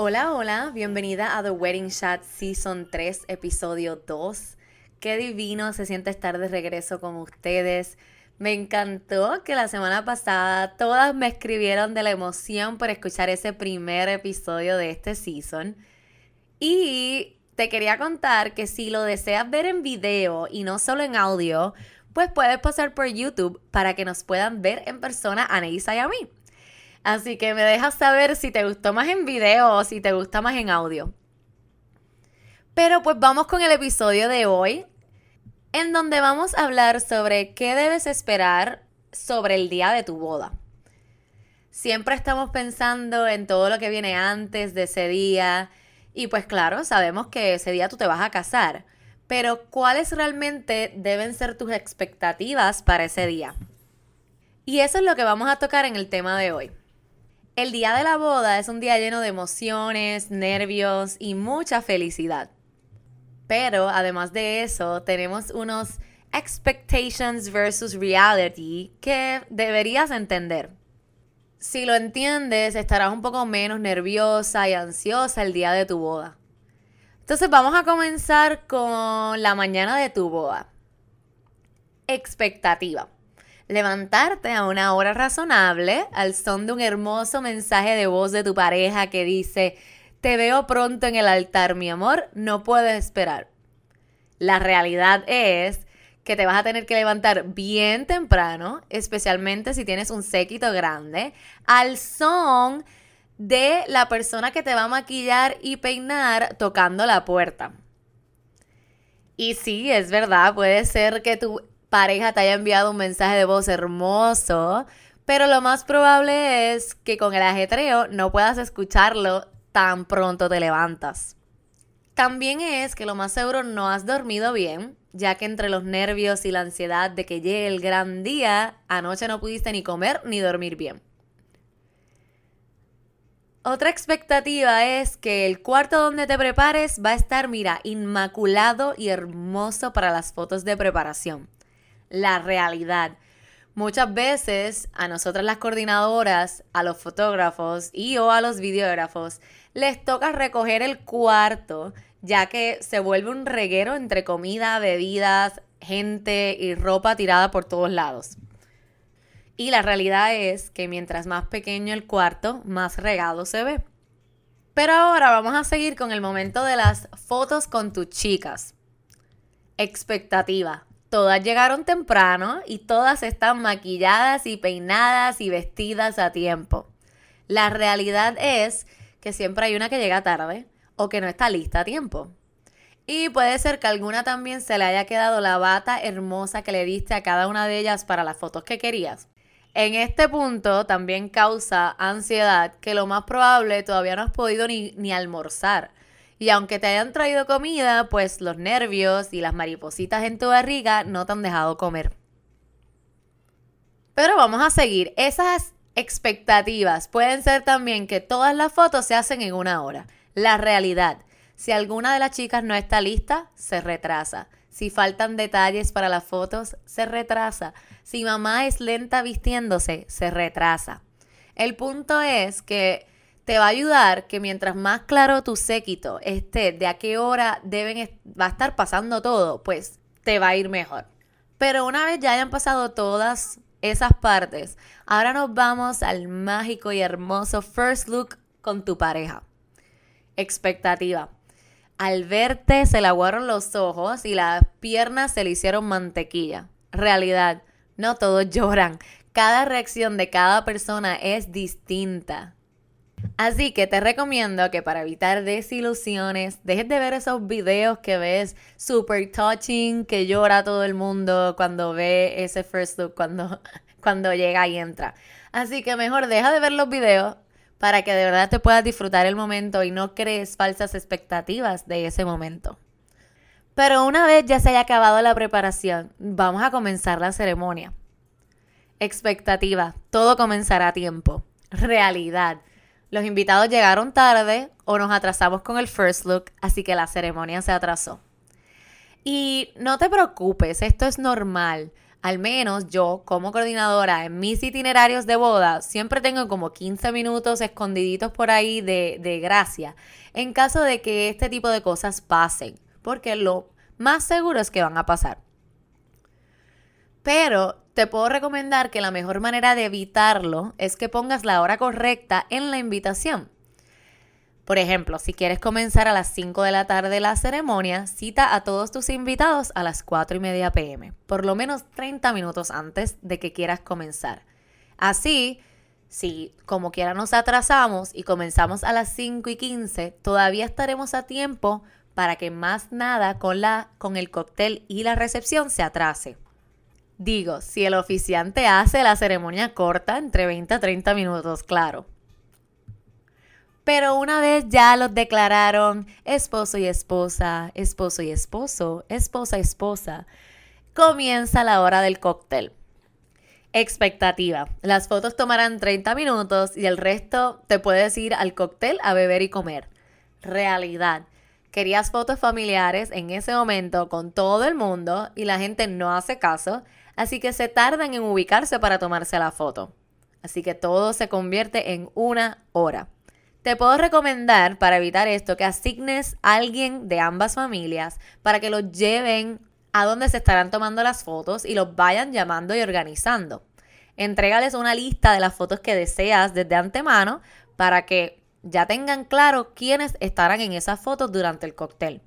Hola, hola, bienvenida a The Wedding Chat Season 3, episodio 2. Qué divino se siente estar de regreso con ustedes. Me encantó que la semana pasada todas me escribieron de la emoción por escuchar ese primer episodio de este season. Y te quería contar que si lo deseas ver en video y no solo en audio, pues puedes pasar por YouTube para que nos puedan ver en persona a Neisa y a mí. Así que me dejas saber si te gustó más en video o si te gusta más en audio. Pero pues vamos con el episodio de hoy, en donde vamos a hablar sobre qué debes esperar sobre el día de tu boda. Siempre estamos pensando en todo lo que viene antes de ese día y pues claro, sabemos que ese día tú te vas a casar, pero ¿cuáles realmente deben ser tus expectativas para ese día? Y eso es lo que vamos a tocar en el tema de hoy. El día de la boda es un día lleno de emociones, nervios y mucha felicidad. Pero además de eso, tenemos unos expectations versus reality que deberías entender. Si lo entiendes, estarás un poco menos nerviosa y ansiosa el día de tu boda. Entonces vamos a comenzar con la mañana de tu boda. Expectativa. Levantarte a una hora razonable al son de un hermoso mensaje de voz de tu pareja que dice, te veo pronto en el altar, mi amor, no puedes esperar. La realidad es que te vas a tener que levantar bien temprano, especialmente si tienes un séquito grande, al son de la persona que te va a maquillar y peinar tocando la puerta. Y sí, es verdad, puede ser que tu pareja te haya enviado un mensaje de voz hermoso, pero lo más probable es que con el ajetreo no puedas escucharlo tan pronto te levantas. También es que lo más seguro no has dormido bien, ya que entre los nervios y la ansiedad de que llegue el gran día, anoche no pudiste ni comer ni dormir bien. Otra expectativa es que el cuarto donde te prepares va a estar, mira, inmaculado y hermoso para las fotos de preparación. La realidad Muchas veces a nosotras las coordinadoras, a los fotógrafos y o a los videógrafos les toca recoger el cuarto ya que se vuelve un reguero entre comida, bebidas, gente y ropa tirada por todos lados. Y la realidad es que mientras más pequeño el cuarto, más regado se ve. Pero ahora vamos a seguir con el momento de las fotos con tus chicas. Expectativa. Todas llegaron temprano y todas están maquilladas y peinadas y vestidas a tiempo. La realidad es que siempre hay una que llega tarde o que no está lista a tiempo. Y puede ser que alguna también se le haya quedado la bata hermosa que le diste a cada una de ellas para las fotos que querías. En este punto también causa ansiedad que lo más probable todavía no has podido ni, ni almorzar. Y aunque te hayan traído comida, pues los nervios y las maripositas en tu barriga no te han dejado comer. Pero vamos a seguir. Esas expectativas pueden ser también que todas las fotos se hacen en una hora. La realidad, si alguna de las chicas no está lista, se retrasa. Si faltan detalles para las fotos, se retrasa. Si mamá es lenta vistiéndose, se retrasa. El punto es que te va a ayudar que mientras más claro tu séquito esté de a qué hora deben va a estar pasando todo, pues te va a ir mejor. Pero una vez ya hayan pasado todas esas partes, ahora nos vamos al mágico y hermoso first look con tu pareja. Expectativa. Al verte se le aguaron los ojos y las piernas se le hicieron mantequilla. Realidad, no todos lloran. Cada reacción de cada persona es distinta. Así que te recomiendo que para evitar desilusiones, dejes de ver esos videos que ves super touching, que llora todo el mundo cuando ve ese first look, cuando, cuando llega y entra. Así que mejor deja de ver los videos para que de verdad te puedas disfrutar el momento y no crees falsas expectativas de ese momento. Pero una vez ya se haya acabado la preparación, vamos a comenzar la ceremonia. Expectativa, todo comenzará a tiempo. Realidad, los invitados llegaron tarde o nos atrasamos con el first look, así que la ceremonia se atrasó. Y no te preocupes, esto es normal. Al menos yo, como coordinadora en mis itinerarios de boda, siempre tengo como 15 minutos escondiditos por ahí de, de gracia, en caso de que este tipo de cosas pasen, porque lo más seguro es que van a pasar. Pero te puedo recomendar que la mejor manera de evitarlo es que pongas la hora correcta en la invitación. Por ejemplo, si quieres comenzar a las 5 de la tarde la ceremonia, cita a todos tus invitados a las 4 y media pm, por lo menos 30 minutos antes de que quieras comenzar. Así, si como quiera nos atrasamos y comenzamos a las 5 y 15, todavía estaremos a tiempo para que más nada con, la, con el cóctel y la recepción se atrase. Digo, si el oficiante hace la ceremonia corta, entre 20 a 30 minutos, claro. Pero una vez ya los declararon esposo y esposa, esposo y esposo, esposa y esposa, comienza la hora del cóctel. Expectativa. Las fotos tomarán 30 minutos y el resto te puedes ir al cóctel a beber y comer. Realidad. Querías fotos familiares en ese momento con todo el mundo y la gente no hace caso así que se tardan en ubicarse para tomarse la foto. Así que todo se convierte en una hora. Te puedo recomendar para evitar esto que asignes a alguien de ambas familias para que los lleven a donde se estarán tomando las fotos y los vayan llamando y organizando. Entrégales una lista de las fotos que deseas desde antemano para que ya tengan claro quiénes estarán en esas fotos durante el cóctel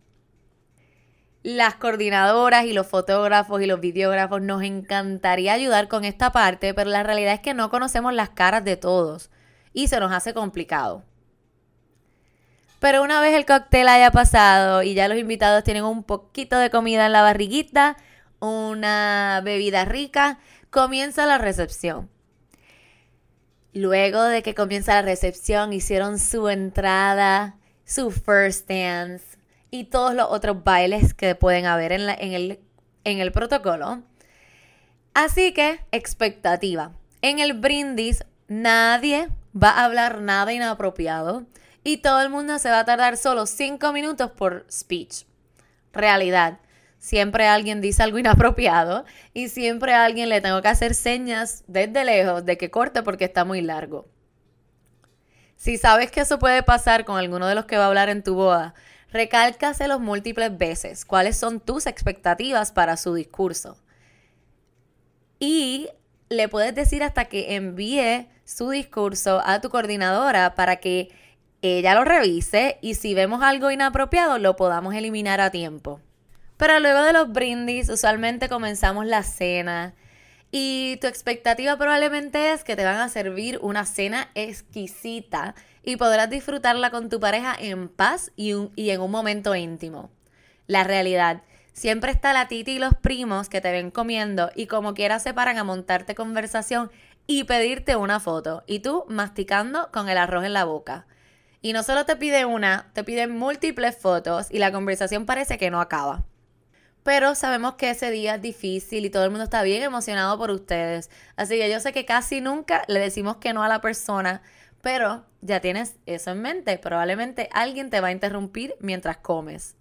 las coordinadoras y los fotógrafos y los videógrafos nos encantaría ayudar con esta parte, pero la realidad es que no conocemos las caras de todos y se nos hace complicado. Pero una vez el cóctel haya pasado y ya los invitados tienen un poquito de comida en la barriguita, una bebida rica, comienza la recepción. Luego de que comienza la recepción, hicieron su entrada, su first dance, y todos los otros bailes que pueden haber en, en, el, en el protocolo. Así que, expectativa. En el brindis nadie va a hablar nada inapropiado y todo el mundo se va a tardar solo 5 minutos por speech. Realidad. Siempre alguien dice algo inapropiado y siempre a alguien le tengo que hacer señas desde lejos de que corte porque está muy largo. Si sabes que eso puede pasar con alguno de los que va a hablar en tu boda, Recálcaselos múltiples veces cuáles son tus expectativas para su discurso. Y le puedes decir hasta que envíe su discurso a tu coordinadora para que ella lo revise y si vemos algo inapropiado lo podamos eliminar a tiempo. Pero luego de los brindis usualmente comenzamos la cena y tu expectativa probablemente es que te van a servir una cena exquisita y podrás disfrutarla con tu pareja en paz y, en un momento íntimo. La realidad, siempre está la titi y los primos que te ven comiendo y como quiera se paran a montarte conversación y pedirte una foto y tú masticando con el arroz en la boca. Y no solo te pide una, te piden múltiples fotos y la conversación parece que no acaba. Pero sabemos que ese día es difícil y todo el mundo está bien emocionado por ustedes. Así que yo sé que casi nunca le decimos que no a la persona pero ya tienes eso en mente. Probablemente alguien te va a interrumpir mientras comes.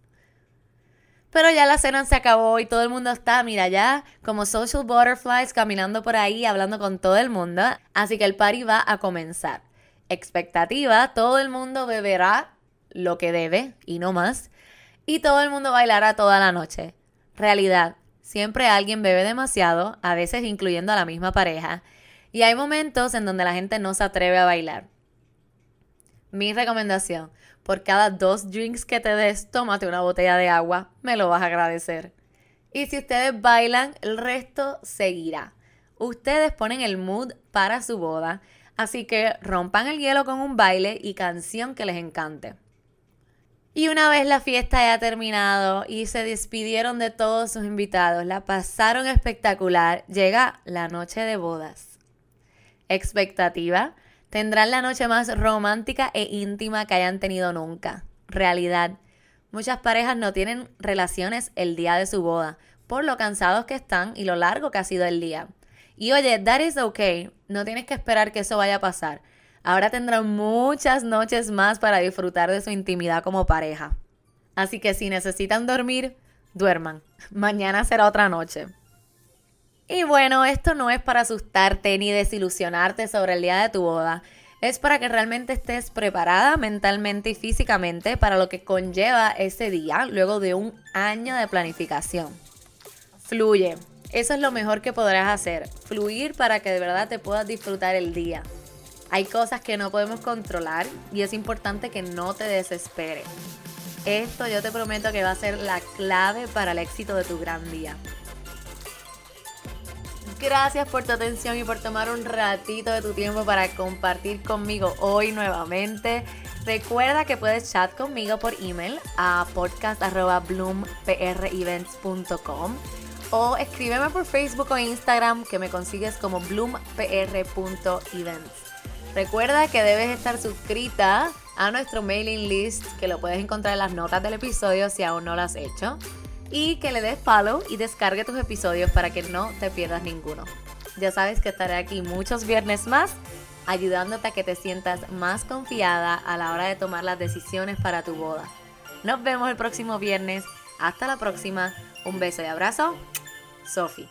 Pero ya la cena se acabó y todo el mundo está, mira, ya como social butterflies caminando por ahí, hablando con todo el mundo. Así que el party va a comenzar. Expectativa, todo el mundo beberá lo que debe y no más. Y todo el mundo bailará toda la noche. Realidad, siempre alguien bebe demasiado, a veces incluyendo a la misma pareja, y hay momentos en donde la gente no se atreve a bailar. Mi recomendación, por cada dos drinks que te des, tómate una botella de agua, me lo vas a agradecer. Y si ustedes bailan, el resto seguirá. Ustedes ponen el mood para su boda, así que rompan el hielo con un baile y canción que les encante. Y una vez la fiesta haya terminado y se despidieron de todos sus invitados, la pasaron espectacular, llega la noche de bodas. Expectativa, tendrán la noche más romántica e íntima que hayan tenido nunca. Realidad, muchas parejas no tienen relaciones el día de su boda, por lo cansados que están y lo largo que ha sido el día. Y oye, that is okay, no tienes que esperar que eso vaya a pasar. Ahora tendrán muchas noches más para disfrutar de su intimidad como pareja. Así que si necesitan dormir, duerman. Mañana será otra noche. Y bueno, esto no es para asustarte ni desilusionarte sobre el día de tu boda. Es para que realmente estés preparada mentalmente y físicamente para lo que conlleva ese día luego de un año de planificación. Fluye. Eso es lo mejor que podrás hacer. Fluir para que de verdad te puedas disfrutar el día. Hay cosas que no podemos controlar y es importante que no te desesperes. Esto yo te prometo que va a ser la clave para el éxito de tu gran día. Gracias por tu atención y por tomar un ratito de tu tiempo para compartir conmigo hoy nuevamente. Recuerda que puedes chat conmigo por email a podcast.bloomprevents.com o escríbeme por Facebook o Instagram que me consigues como bloompr.events. Recuerda que debes estar suscrita a nuestro mailing list, que lo puedes encontrar en las notas del episodio si aún no lo has hecho. Y que le des follow y descargue tus episodios para que no te pierdas ninguno. Ya sabes que estaré aquí muchos viernes más ayudándote a que te sientas más confiada a la hora de tomar las decisiones para tu boda. Nos vemos el próximo viernes. Hasta la próxima. Un beso y abrazo. Sophie.